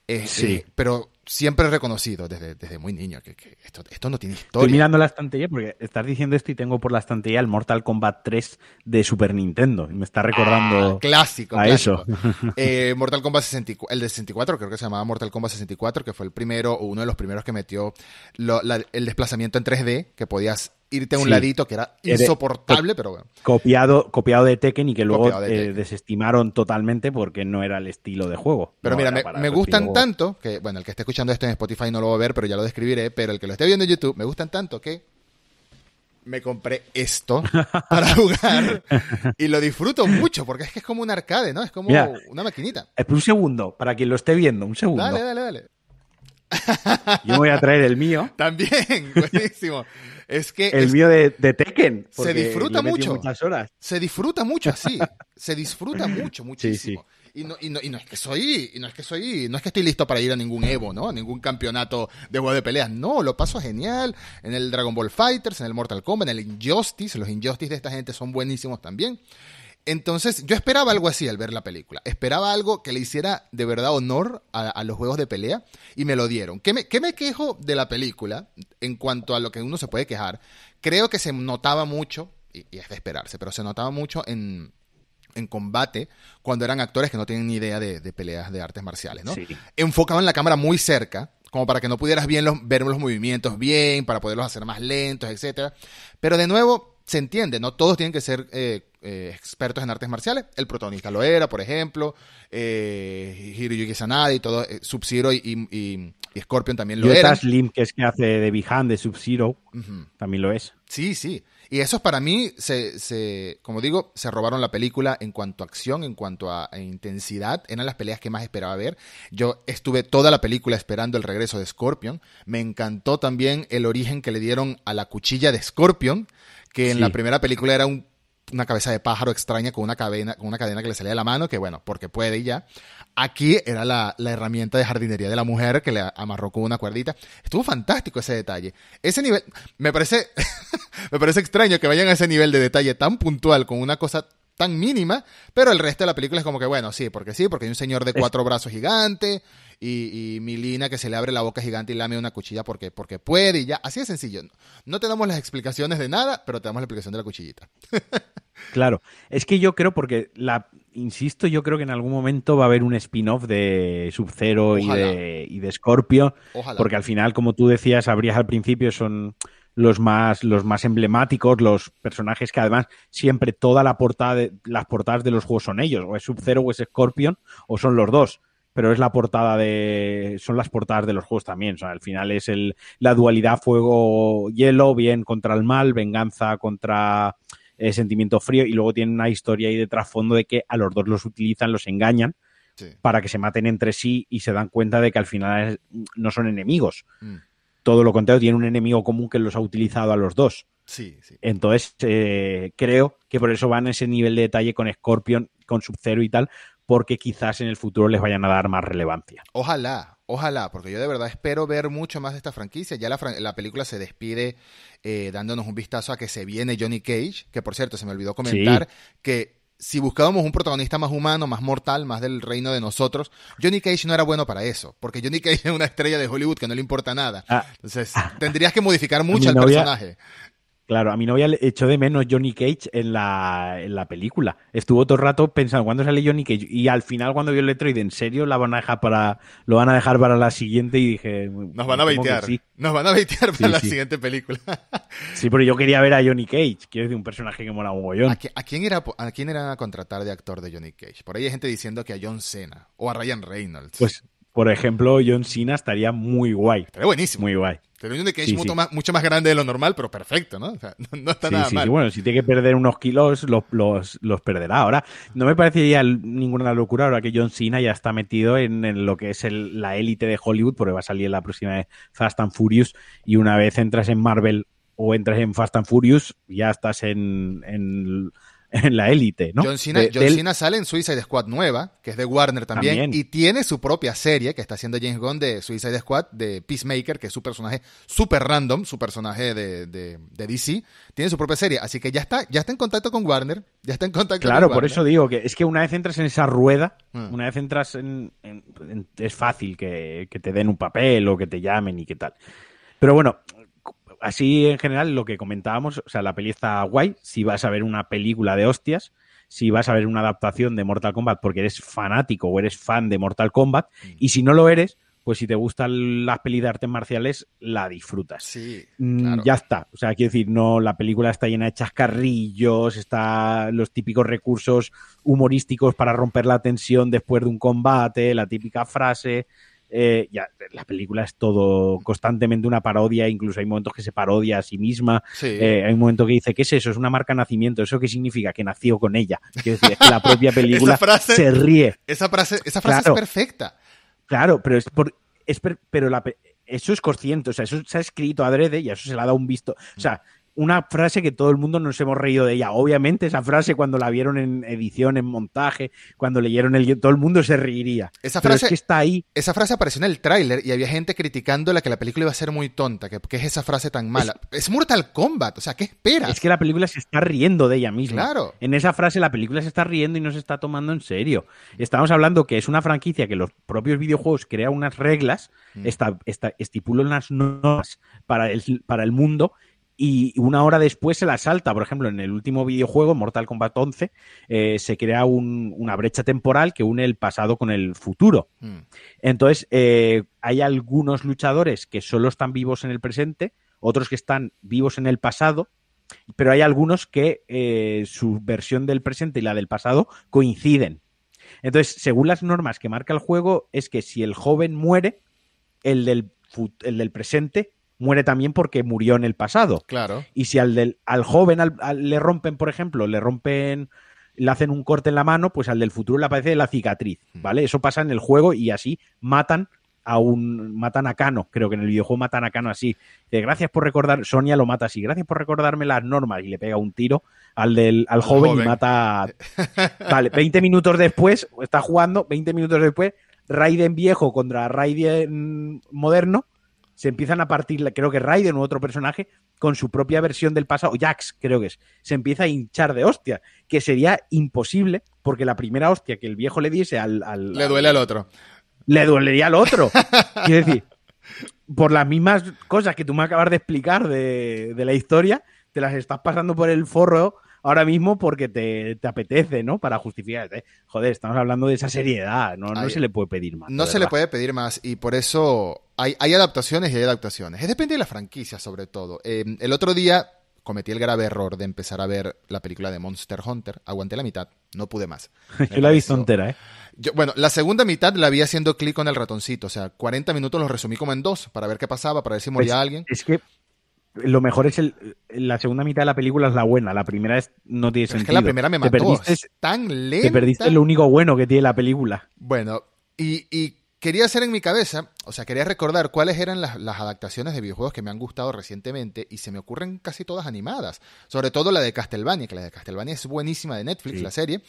eh, sí. Eh, pero siempre he reconocido desde, desde muy niño que, esto, esto, no tiene historia. Estoy mirando la estantería porque estás diciendo esto y tengo por la estantería el Mortal Kombat 3 de Super Nintendo. Y me está recordando ah, clásico, a eso. *laughs* Eh, Mortal Kombat 64, el de 64, creo que se llamaba Mortal Kombat 64, que fue el primero o uno de los primeros que metió el desplazamiento en 3D, que podías irte a un ladito que era insoportable, pero bueno. Copiado, copiado de Tekken y que luego eh, desestimaron totalmente porque no era el estilo de juego. Pero mira, me, gustan tanto que, bueno, el que esté escuchando esto en Spotify no lo va a ver, pero ya lo describiré, pero el que lo esté viendo en YouTube, me gustan tanto que me compré esto *laughs* para jugar y lo disfruto mucho porque es que es como un arcade, ¿no? Es como una maquinita. Un segundo, para quien lo esté viendo, un segundo. Dale, dale, dale. Yo voy a traer el mío. *laughs* También, buenísimo. Es que. El mío de, Tekken. Se disfruta mucho. Se disfruta mucho así. *laughs* se disfruta mucho, muchísimo. Y no, y, no, y no, es que soy, y no es que soy, no es que estoy listo para ir a ningún Evo, ¿no? A ningún campeonato de juego de peleas. No, lo paso genial. En el Dragon Ball Fighters, en el Mortal Kombat, en el Injustice. Los Injustice de esta gente son buenísimos también. Entonces, yo esperaba algo así al ver la película. Esperaba algo que le hiciera de verdad honor a, los juegos de pelea y me lo dieron. ¿Qué me, me, quejo de la película en cuanto a lo que uno se puede quejar? Creo que se notaba mucho, y, es de esperarse, pero se notaba mucho en en, combate cuando eran actores que no tienen ni idea de, peleas de artes marciales, ¿no? Enfocaban la cámara muy cerca, como para que no pudieras bien los, ver los movimientos bien, para poderlos hacer más lentos, etcétera. Pero de nuevo, se entiende, no todos tienen que ser eh, eh, expertos en artes marciales. El protagonista lo era, por ejemplo, eh, Hiroyuki Sanada y todo, eh, Sub-Zero y, y, Scorpion también lo era. Slim, que es que hace de Bihan de Sub-Zero, también lo es. Sí, sí. Y esos para mí, se, se, como digo, se robaron la película en cuanto a acción, en cuanto a, intensidad. Eran las peleas que más esperaba ver. Yo estuve toda la película esperando el regreso de Scorpion. Me encantó también el origen que le dieron a la cuchilla de Scorpion, que en la primera película era un una cabeza de pájaro extraña con una cadena, con una cadena que le salía de la mano, que bueno, porque puede y ya. Aquí era la, herramienta de jardinería de la mujer que le amarró con una cuerdita. Estuvo fantástico ese detalle. Ese nivel, me parece, *laughs* me parece extraño que vayan a ese nivel de detalle tan puntual con una cosa tan mínima, pero el resto de la película es como que, bueno, sí, porque sí, porque hay un señor de cuatro brazos gigante y, y, Milina que se le abre la boca gigante y lame una cuchilla porque, porque puede y ya. Así de sencillo. No te damos las explicaciones de nada, pero te damos la explicación de la cuchillita. *laughs* claro, es que yo creo, porque la, insisto, yo creo que en algún momento va a haber un spin-off de Sub-Zero y de, y de Scorpio, porque al final, como tú decías, habrías al principio, son los más, los más emblemáticos, los personajes que además siempre toda la portada de, las portadas de los juegos son ellos, o es Sub-Zero o es Scorpion, o son los dos. Pero es la portada de. son las portadas de los juegos también. O sea, al final es el, la dualidad fuego-hielo, bien contra el mal, venganza contra eh, sentimiento frío, y luego tiene una historia ahí de trasfondo de que a los dos los utilizan, los engañan. para que se maten entre sí y se dan cuenta de que al final no son enemigos. Mm todo lo contrario, tiene un enemigo común que los ha utilizado a los dos. Sí, sí. Entonces, eh, creo que por eso van a ese nivel de detalle con Scorpion, con Sub-Zero y tal, porque quizás en el futuro les vayan a dar más relevancia. Ojalá, ojalá, porque yo de verdad espero ver mucho más de esta franquicia. Ya la, película se despide eh, dándonos un vistazo a que se viene Johnny Cage, que por cierto se me olvidó comentar que si buscábamos un protagonista más humano, más mortal, más del reino de nosotros, Johnny Cage no era bueno para eso, porque Johnny Cage *laughs* es una estrella de Hollywood que no le importa nada. Ah. Entonces, tendrías que modificar mucho el personaje. Claro, a mi novia le echó de menos Johnny Cage en la, en la película. Estuvo todo el rato pensando cuándo sale Johnny Cage y al final cuando vio el Metroid, ¿en serio la van a dejar para lo van a dejar para la siguiente? Y dije, nos van a baitear. Nos van a baitear para la siguiente película. *laughs* sí, pero yo quería ver a Johnny Cage, quiero decir un personaje que mola un mogollón. ¿A, quién era a quién era a contratar de actor de Johnny Cage? Por ahí hay gente diciendo que a John Cena o a Ryan Reynolds. Pues por ejemplo, John Cena estaría muy guay. Estaría buenísimo. Muy guay. Pero que es mucho, Más, mucho, más, grande de lo normal, pero perfecto, ¿no? O sea, no, está nada mal. Sí, bueno, si tiene que perder unos kilos, los, los, los, perderá. Ahora, no me parecería ninguna locura ahora que John Cena ya está metido en, lo que es el, la élite de Hollywood, porque va a salir la próxima de Fast and Furious, y una vez entras en Marvel o entras en Fast and Furious, ya estás en, en *laughs* en la élite, ¿no? John Cena, sale en Suicide Squad nueva, que es de Warner también, y tiene su propia serie que está haciendo James Gunn de Suicide Squad, de Peacemaker, que es su personaje super random, su personaje de, de, DC, tiene su propia serie, así que ya está, ya está en contacto con Warner, ya está en contacto Claro, por eso digo que es que una vez entras en esa rueda, mm. una vez entras en, es fácil que, que te den un papel o que te llamen y qué tal. Pero bueno, así en general lo que comentábamos, o sea, la peli está guay, si vas a ver una película de hostias, si vas a ver una adaptación de Mortal Kombat porque eres fanático o eres fan de Mortal Kombat, mm. y si no lo eres, pues si te gustan las pelis de artes marciales, la disfrutas. Sí, mm, Ya está. O sea, quiero decir, no, la película está llena de chascarrillos, está los típicos recursos humorísticos para romper la tensión después de un combate, la típica frase. Eh, ya, la película es todo constantemente una parodia, incluso hay momentos que se parodia a sí misma. Eh, hay un momento que dice, ¿qué es eso? Es una marca nacimiento. ¿Eso qué significa? Que nació con ella. Quiero decir, es que la propia *laughs* película se ríe. Esa frase, esa frase es perfecta. Claro, pero es por, pero la, eso es consciente, o sea, eso se ha escrito adrede y eso se le ha dado un visto. O sea, una frase que todo el mundo nos hemos reído de ella. Obviamente, esa frase cuando la vieron en edición, en montaje, cuando leyeron el todo el mundo se reiría. Esa frase que está ahí. Esa frase apareció en el tráiler y había gente criticándola que la película iba a ser muy tonta, que, es esa frase tan mala. Es, Mortal Kombat, o sea, ¿qué esperas? Es que la película se está riendo de ella misma. Claro. En esa frase la película se está riendo y no se está tomando en serio. Estamos hablando que es una franquicia que los propios videojuegos crean unas reglas, mm. estipulan unas normas para el, para el mundo y una hora después se la salta. Por ejemplo, en el último videojuego, Mortal Kombat 11, eh, se crea una brecha temporal que une el pasado con el futuro. Mm. Entonces, eh, hay algunos luchadores que solo están vivos en el presente, otros que están vivos en el pasado, pero hay algunos que eh, su versión del presente y la del pasado coinciden. Entonces, según las normas que marca el juego, es que si el joven muere, el del, el del presente muere también porque murió en el pasado. Claro. Y si al, del, al joven le rompen, por ejemplo, le rompen, le hacen un corte en la mano, pues al del futuro le aparece la cicatriz, mm. ¿vale? Eso pasa en el juego y así matan a un matan a Cano, creo que en el videojuego matan a Cano así. De gracias por recordar, Sonia lo mata así, gracias por recordarme las normas y le pega un tiro al del al joven, y mata *laughs* Vale, 20 minutos después, está jugando, 20 minutos después, Raiden viejo contra Raiden moderno se empiezan a partir, creo que Raiden u otro personaje, con su propia versión del pasado, Jax creo que es, se empieza a hinchar de hostia, que sería imposible, porque la primera hostia que el viejo le diese al... le duele al otro. Le dolería al otro. *laughs* Quiero decir, por las mismas cosas que tú me acabas de explicar de, de la historia, te las estás pasando por el forro ahora mismo porque te, apetece, ¿no? Para justificar. Joder, estamos hablando de esa seriedad, no, no se le puede pedir más. No se le puede pedir más y por eso hay, adaptaciones y hay adaptaciones. Es depende de la franquicia, sobre todo. Em, el otro día cometí el grave error de empezar a ver la película de Monster Hunter. Aguanté la mitad, no pude más. *laughs* Yo la he visto entera, ¿eh? bueno, la segunda mitad la vi haciendo clic con el ratoncito. O sea, 40 minutos los resumí como en dos para ver qué pasaba, para ver si moría pues, alguien. Es que lo mejor es el, la segunda mitad de la película es la buena, la primera es, no tiene sentido. Es que la primera me mató, es tan lenta. Te perdiste lo único bueno que tiene la película. Bueno, y, quería hacer en mi cabeza, o sea, quería recordar cuáles eran las, adaptaciones de videojuegos que me han gustado recientemente y se me ocurren casi todas animadas. Sobre todo la de Castlevania, que la de Castlevania es buenísima de Netflix, la serie,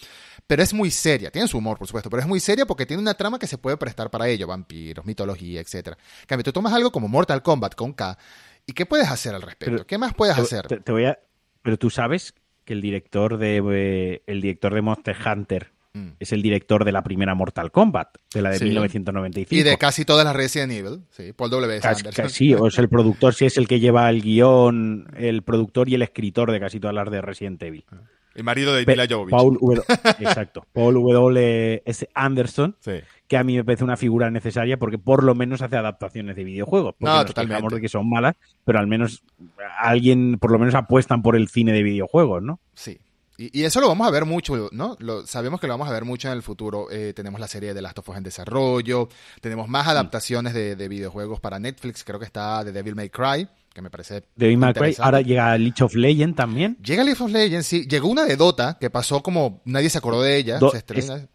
pero es muy seria. Tiene su humor, por supuesto, pero es muy seria porque tiene una trama que se puede prestar para ello, vampiros, mitología, etc. cambio, tú tomas algo como Mortal Kombat con K ¿Y qué puedes hacer al respecto? ¿Qué más puedes hacer? Te, voy a, pero tú sabes que el director de eh, el director de Monster Hunter mm. es el director de la primera Mortal Kombat, de la de 1995. Y de casi todas las Resident Evil, sí, Paul W. Anderson. Sí, o es el productor, sí es el que lleva el guion, el productor y el escritor de casi todas las de Resident Evil. Ah. El marido de Mila Jovovich. Paul *laughs* exacto. Paul W. S. Anderson, que a mí me parece una figura necesaria porque por lo menos hace adaptaciones de videojuegos. Porque no, totalmente. de que son malas, pero al menos alguien, por lo menos apuestan por el cine de videojuegos, ¿no? Sí. Y, eso lo vamos a ver mucho, ¿no? Lo, sabemos que lo vamos a ver mucho en el futuro. Eh, tenemos la serie de Last of Us en desarrollo, tenemos más adaptaciones de, de, videojuegos para Netflix, creo que está The Devil May Cry, que me parece. De McRae, ahora llega Leech of Legends también. Llega Leech of Legends, sí. Llegó una de Dota, que pasó como nadie se acordó de ella.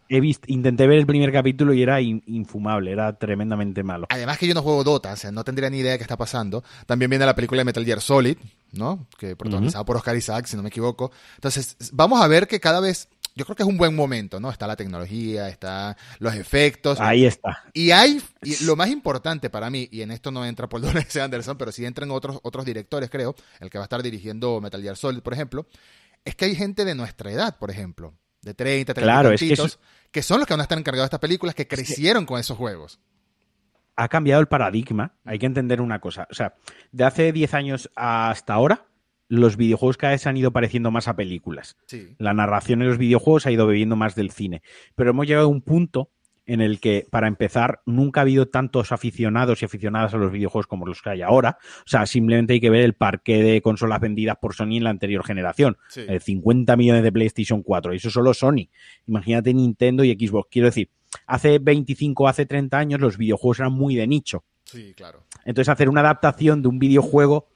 he visto, intenté ver el primer capítulo y era infumable, era tremendamente malo. Además que yo no juego Dota, o sea, no tendría ni idea de qué está pasando. También viene la película de Metal Gear Solid, ¿no? Que protagonizada por Oscar Isaac, si no me equivoco. Entonces, vamos a ver que cada vez yo creo que es un buen momento, ¿no? Está la tecnología, está los efectos. Ahí está. Y hay, y lo más importante para mí, y en esto no entra Paul *laughs* W.S. Anderson, pero sí entran otros, otros directores, creo, el que va a estar dirigiendo Metal Gear Solid, por ejemplo, es que hay gente de nuestra edad, por ejemplo, de 30, 30 claro, es que, que, son los que van a estar encargados de estas películas, que crecieron con esos juegos ha cambiado el paradigma. Hay que entender una cosa. O sea, de hace 10 años hasta ahora, los videojuegos cada vez se han ido pareciendo más a películas. La narración en los videojuegos ha ido bebiendo más del cine. Pero hemos llegado a un punto en el que, para empezar, nunca ha habido tantos aficionados y aficionadas a los videojuegos como los que hay ahora. O sea, simplemente hay que ver el parque de consolas vendidas por Sony en la anterior generación. 50 millones de PlayStation 4. Y eso solo Sony. Imagínate Nintendo y Xbox. Quiero decir, hace 25, hace 30 años los videojuegos eran muy de nicho. Sí, claro. Entonces, hacer una adaptación de un videojuego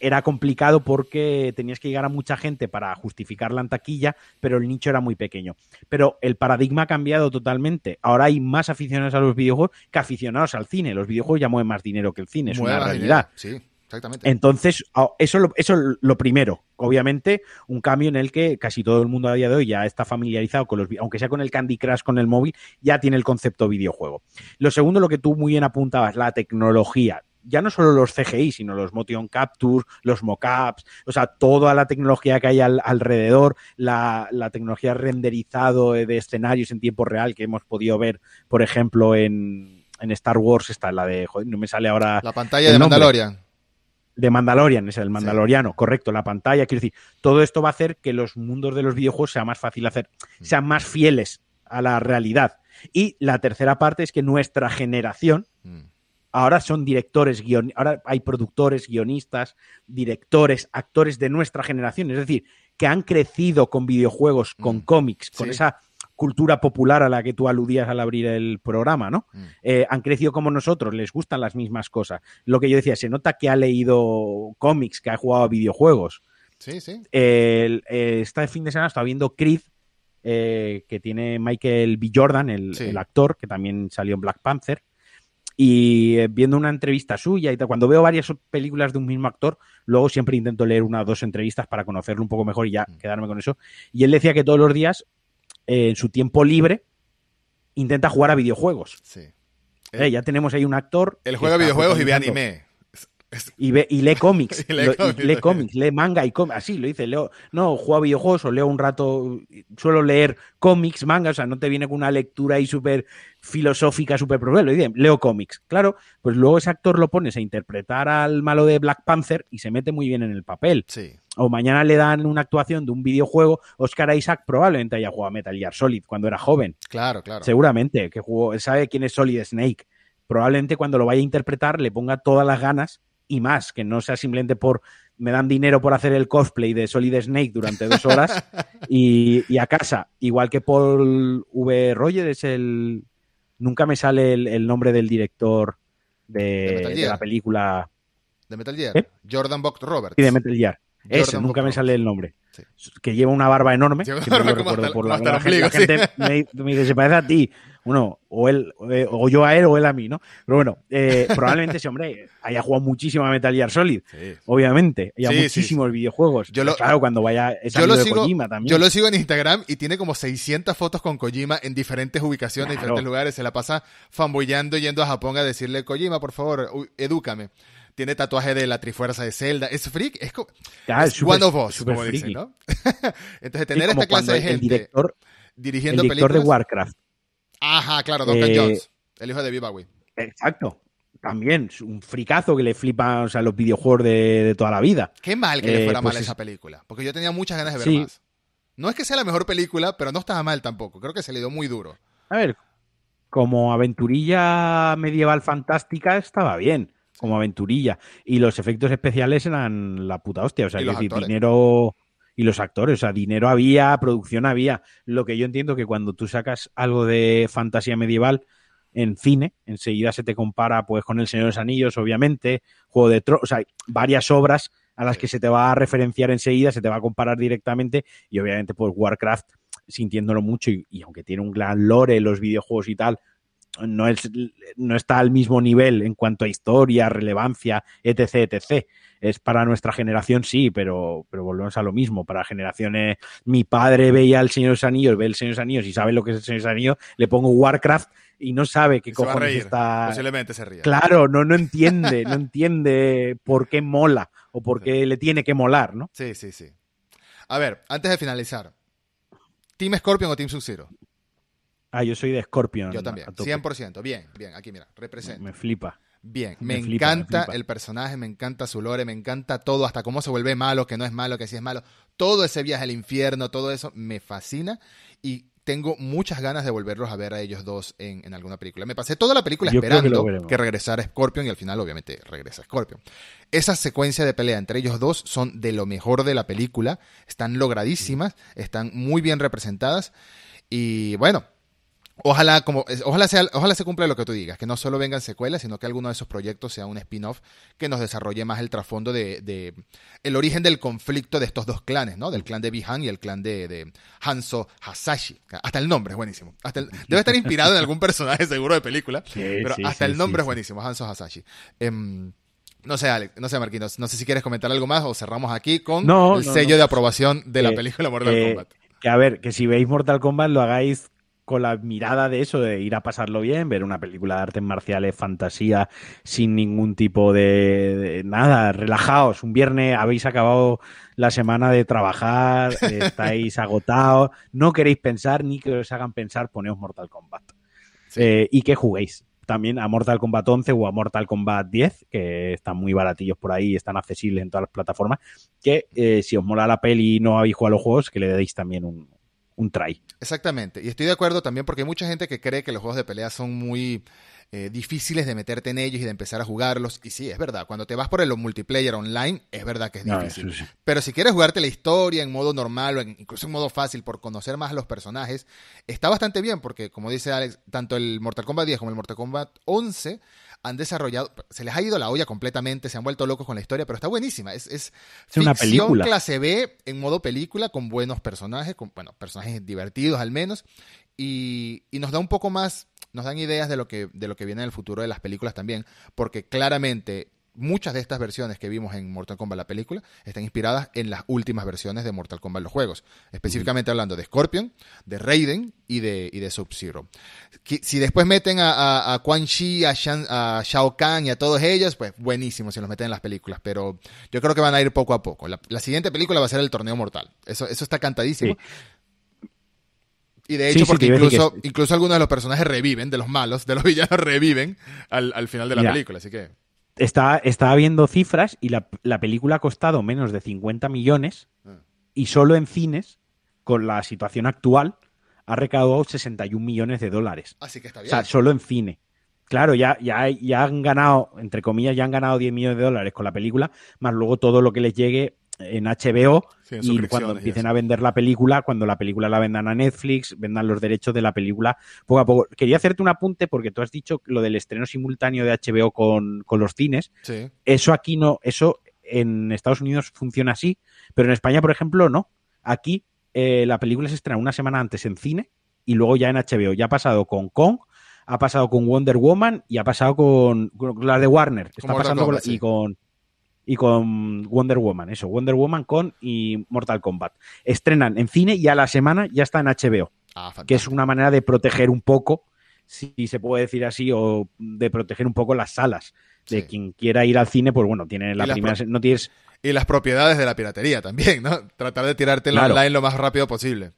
era complicado porque tenías que llegar a mucha gente para justificar la taquilla, pero el nicho era muy pequeño. Pero el paradigma ha cambiado totalmente. Ahora hay más aficionados a los videojuegos que aficionados al cine. Los videojuegos ya mueven más dinero que el cine, es una realidad. Sí. Exactamente. Entonces, eso, eso es lo primero. Obviamente, un cambio en el que casi todo el mundo a día de hoy ya está familiarizado con los, aunque sea con el Candy Crush, con el móvil, ya tiene el concepto videojuego. Lo segundo, lo que tú muy bien apuntabas, la tecnología ya no solo los CGI, sino los motion capture, los mockups, o sea, toda la tecnología que hay alrededor, la, tecnología renderizado de escenarios en tiempo real que hemos podido ver, por ejemplo, en, Star Wars, está la de, joder, no me sale ahora. La pantalla de Mandalorian. De Mandalorian, es el Mandaloriano, correcto, la pantalla, quiero decir, todo esto va a hacer que los mundos de los videojuegos sea más fácil hacer, Mm. sean más fieles a la realidad. Y la tercera parte es que nuestra generación Mm. Ahora son directores, guion, ahora hay productores, guionistas, directores, actores de nuestra generación, es decir, que han crecido con videojuegos, con Mm. cómics, con Sí. esa cultura popular a la que tú aludías al abrir el programa, ¿no? Mm. Eh, han crecido como nosotros, les gustan las mismas cosas. Lo que yo decía, se nota que ha leído cómics, que ha jugado a videojuegos. Sí, sí. El- eh, este fin de semana estaba viendo Creed, eh, que tiene Michael B. Jordan, el, Sí. el actor, que también salió en Black Panther. Y eh, viendo una entrevista suya y tal, cuando veo varias películas de un mismo actor, luego siempre intento leer una o dos entrevistas para conocerlo un poco mejor y ya Mm. quedarme con eso. Y él decía que todos los días, eh, en su tiempo libre, intenta jugar a videojuegos. sí. Eh, ya tenemos ahí un actor. Él juega videojuegos y ve anime. *laughs* Y, ve, y lee *laughs* cómics. Y lee lo- y cómics lee también. cómics, lee manga y cómics. Así lo dice. Leo, no, juego a videojuegos o leo un rato. Suelo leer cómics, manga. O sea, no te viene con una lectura ahí súper filosófica, súper profunda. Lo dice, leo cómics. Claro, pues luego ese actor lo pones a interpretar al malo de Black Panther y se mete muy bien en el papel. Sí. O mañana le dan una actuación de un videojuego. Oscar Isaac probablemente haya jugado a Metal Gear Solid cuando era joven. Claro, claro. Seguramente, que jugó, sabe quién es Solid Snake. Probablemente cuando lo vaya a interpretar le ponga todas las ganas y más, que no sea simplemente por me dan dinero por hacer el cosplay de Solid Snake durante dos horas *laughs* y, y a casa. Igual que Paul V. Roger es el. Nunca me sale el, el nombre del director De la película De Metal Gear. ¿Eh? Jordan Buck Roberts. y de Metal Gear. Ese, nunca me sale el nombre. Sí. Que lleva una barba enorme. Lleva siempre barba lo como recuerdo hasta- por la, la gente, la sí. gente me, me dice, se parece a ti. Bueno, o él, eh, o yo a él o él a mí, ¿no? Pero bueno, eh, *laughs* probablemente ese hombre haya jugado muchísimo a Metal Gear Solid, Sí. obviamente. Y a muchísimos videojuegos. Yo lo- claro, cuando vaya Yo lo, de sigo, Kojima también. yo lo sigo en Instagram y tiene como 600 fotos con Kojima en diferentes ubicaciones, en diferentes lugares. Se la pasa fanboyando yendo a Japón a decirle, Kojima, por favor, edúcame. Tiene tatuaje de la Trifuerza de Zelda. Es freak, es, co- Claro, es súper- one of us, como dicen. ¿no? *laughs* Entonces, Sí, tener como esta clase de el gente director, el dirigiendo director de películas. Warcraft. Ajá, claro, Duncan Eh, Jones, el hijo de Bowie. Exacto. También, es un fricazo que le flipa o sea, los videojuegos de, de toda la vida. Qué mal que le Eh, fuera pues mal es- esa película, porque yo tenía muchas ganas de ver Sí. más. No es que sea la mejor película, pero no estaba mal tampoco. Creo que se le dio muy duro. A ver, como aventurilla medieval fantástica estaba bien, como aventurilla. Y los efectos especiales eran la puta hostia. O sea, dinero y los actores, o sea, dinero había, producción había. Lo que yo entiendo que cuando tú sacas algo de fantasía medieval en cine, enseguida se te compara pues con El Señor de los Anillos, obviamente, Juego de Tronos, o sea, hay varias obras a las que se te va a referenciar enseguida, se te va a comparar directamente y obviamente pues Warcraft sintiéndolo mucho y, y aunque tiene un gran lore los videojuegos y tal, no, es, no está al mismo nivel en cuanto a historia, relevancia, etc, etc. Es para nuestra generación, sí, pero, pero volvemos a lo mismo. Para generaciones, mi padre veía el Señor de los Anillos, ve el Señor de los Anillos y sabe lo que es el Señor de los Anillos, le pongo Warcraft y no sabe qué Se va a cojones reír. está. Posiblemente se ría. Claro, no, no entiende, no entiende por qué mola o por qué le tiene que molar, ¿no? Sí, sí, sí. A ver, antes de finalizar, ¿Team Scorpion o Team Sub-Zero? Ah, yo soy de Scorpion. Yo también, a tope. 100%. Bien, bien, aquí mira, representa. Me flipa. Bien, me me, flipa, me encanta flipa. el personaje, me encanta su lore, me encanta todo, hasta cómo se vuelve malo, que no es malo, que sí es malo. Todo ese viaje al infierno, todo eso me fascina y tengo muchas ganas de volverlos a ver a ellos dos en, en alguna película. Me pasé toda la película Yo creo que esperando que, regresara Scorpion y al final obviamente regresa Scorpion. Esa secuencia de pelea entre ellos dos son de lo mejor de la película, están logradísimas, están muy bien representadas y bueno, Ojalá, como, ojalá, sea, ojalá se cumpla lo que tú digas, que no solo vengan secuelas, sino que alguno de esos proyectos sea un spin-off que nos desarrolle más el trasfondo de, de el origen del conflicto de estos dos clanes, ¿no? Del clan de Bihan y el clan de, de Hanzo Hasashi. Hasta el nombre es buenísimo. Hasta el- debe estar inspirado en algún personaje seguro de película, pero sí, hasta sí, el nombre es buenísimo, Hanzo Hasashi. Em, no sé, Alex, no sé, Marquinos, no sé si quieres comentar algo más o cerramos aquí con No, el no, sello no. de aprobación de la Eh, película Mortal eh, Kombat. Que a ver, que si veis Mortal Kombat lo hagáis con la mirada de eso, de ir a pasarlo bien, ver una película de artes marciales, fantasía, sin ningún tipo de, de nada, relajaos. Un viernes habéis acabado la semana de trabajar, *laughs* estáis agotados, no queréis pensar ni que os hagan pensar, poneos Mortal Kombat. Sí. Eh, y que juguéis. también a Mortal Kombat 11 o a Mortal Kombat 10, que están muy baratillos por ahí, están accesibles en todas las plataformas, que eh, si os mola la peli y no habéis jugado a los juegos, que le deis también un, un try. Exactamente, y estoy de acuerdo también porque hay mucha gente que cree que los juegos de pelea son muy eh, difíciles de meterte en ellos y de empezar a jugarlos. Y sí, es verdad, cuando te vas por el multiplayer online, es verdad que es difícil. Pero si quieres jugarte la historia en modo normal o incluso en modo fácil por conocer más a los personajes, está bastante bien porque, como dice Alex, tanto el Mortal Kombat 10 como el Mortal Kombat 11 han desarrollado, se les ha ido la olla completamente, se han vuelto locos con la historia, pero está buenísima. Es, es, una película. clase B en modo película con buenos personajes, con bueno, personajes divertidos al menos, y, y nos da un poco más nos dan ideas de lo que, de lo que viene en el futuro de las películas también, porque claramente muchas de estas versiones que vimos en Mortal Kombat la película están inspiradas en las últimas versiones de Mortal Kombat los juegos, específicamente hablando de Scorpion, de Raiden y de, y de Sub-Zero. Si después meten a, a, Quan Chi, a, Shao Kahn y a todos ellos, pues buenísimo si los meten en las películas, pero yo creo que van a ir poco a poco. La, siguiente película va a ser el Torneo Mortal, eso, eso está cantadísimo. Y de hecho, porque incluso, incluso algunos de los personajes reviven, de los malos, de los villanos *laughs* reviven al, final de la película, así que... Está, estaba viendo cifras y la, película ha costado menos de 50 millones ah. y solo en cines, con la situación actual, ha recaudado 61 millones de dólares. Así que está bien. O sea, solo en cine. Claro, ya, ya, ya han ganado, entre comillas, ya han ganado 10 millones de dólares con la película, más luego todo lo que les llegue en HBO y cuando empiecen a vender la película, cuando la película la vendan a Netflix, vendan los derechos de la película poco a poco. Quería hacerte un apunte porque tú has dicho lo del estreno simultáneo de HBO con, los cines. Eso aquí no, eso en Estados Unidos funciona así, pero en España, por ejemplo, no. Aquí eh, la película se estrena una semana antes en cine y luego ya en HBO. Ya ha pasado con Kong, ha pasado con Wonder Woman y ha pasado con, la de Warner. Está pasando con, y con y con Wonder Woman, eso, Wonder Woman con y Mortal Kombat. Estrenan en cine y a la semana ya está en HBO, ah, que es una manera de proteger un poco, si se puede decir así, o de proteger un poco las salas. De quien quiera ir al cine, pues bueno, tiene la primera, no tienes... Y las propiedades de la piratería también, ¿no? Tratar de tirarte la online lo más rápido posible.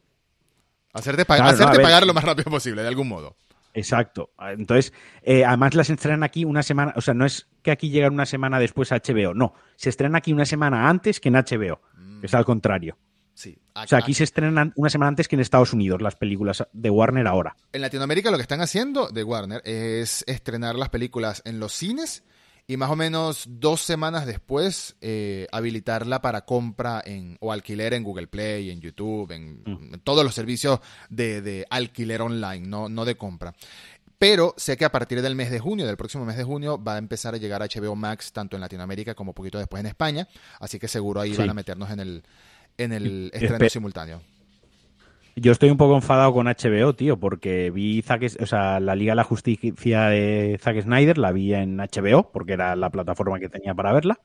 Hacerte, hacerte pagar lo más rápido posible, de algún modo. Exacto. Entonces, eh, además las estrenan aquí una semana, o sea, no es que aquí llegan una semana después a HBO, no, se estrenan aquí una semana antes que en HBO, mm. es al contrario. Sí. o sea, aquí se estrenan una semana antes que en Estados Unidos las películas de Warner ahora. En Latinoamérica lo que están haciendo de Warner es estrenar las películas en los cines y más o menos dos semanas después eh, habilitarla para compra en, o alquiler en Google Play, en YouTube, en, mm. todos los servicios de, alquiler online, no, no de compra. Pero sé que a partir del mes de junio, del próximo mes de junio, va a empezar a llegar HBO Max tanto en Latinoamérica como poquito después en España. Así que seguro ahí van a meternos en el, en el estreno simultáneo. Yo estoy un poco enfadado con HBO, tío, porque vi o sea, la Liga de la Justicia de Zack Snyder, la vi en HBO, porque era la plataforma que tenía para verla,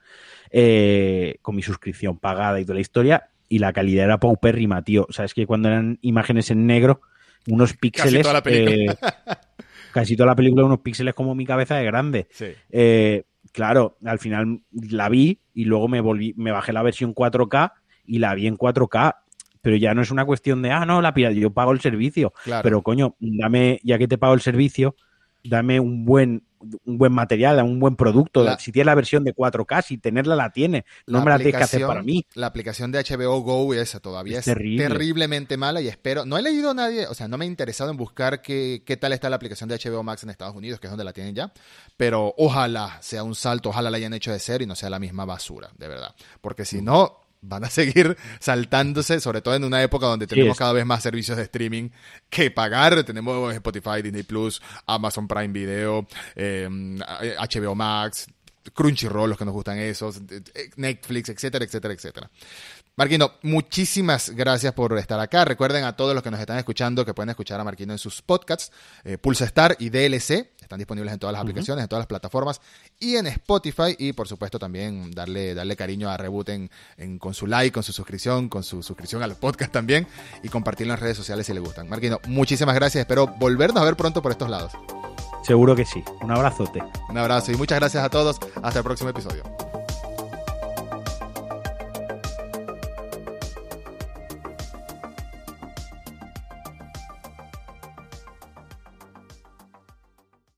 eh, con mi suscripción pagada y toda la historia, y la calidad era paupérrima, tío. O sea, es que cuando eran imágenes en negro, unos píxeles... Casi toda la película. Eh, *laughs* casi toda la película, unos píxeles como mi cabeza de grande. Eh, claro, al final la vi y luego me volví, me bajé la versión 4K y la vi en 4K pero ya no es una cuestión de, ah, no, la pirata, yo pago el servicio. Pero coño, dame, ya que te pago el servicio, dame un buen un buen material, un buen producto. si tiene la versión de 4K, si tenerla la tiene, no me la tienes que hacer para mí. La aplicación de HBO Go esa todavía es, terriblemente mala y espero, no he leído a nadie, o sea, no me he interesado en buscar qué, qué tal está la aplicación de HBO Max en Estados Unidos, que es donde la tienen ya, pero ojalá sea un salto, ojalá la hayan hecho de ser y no sea la misma basura, de verdad. Porque si no, van a seguir *laughs* saltándose, sobre todo en una época donde tenemos cada vez más servicios de streaming que pagar. Tenemos Spotify, Disney Plus, Amazon Prime Video, HBO em, Max, Crunchyroll, los que nos gustan esos, Netflix, etcétera, etcétera, etcétera. Marquino, muchísimas gracias por estar acá. Recuerden a todos los que nos están escuchando que pueden escuchar a Marquino en sus podcasts, eh, Pulsa Star y DLC. Están disponibles en todas las aplicaciones, en todas las plataformas y en Spotify. Y por supuesto también darle, darle cariño a Reboot en, con su like, con su suscripción, con su suscripción al podcast también y compartirlo en las redes sociales si les gustan. Marquino, muchísimas gracias. Espero volvernos a ver pronto por estos lados. Seguro que sí. Un abrazote. Un abrazo y muchas gracias a todos. Hasta el próximo episodio.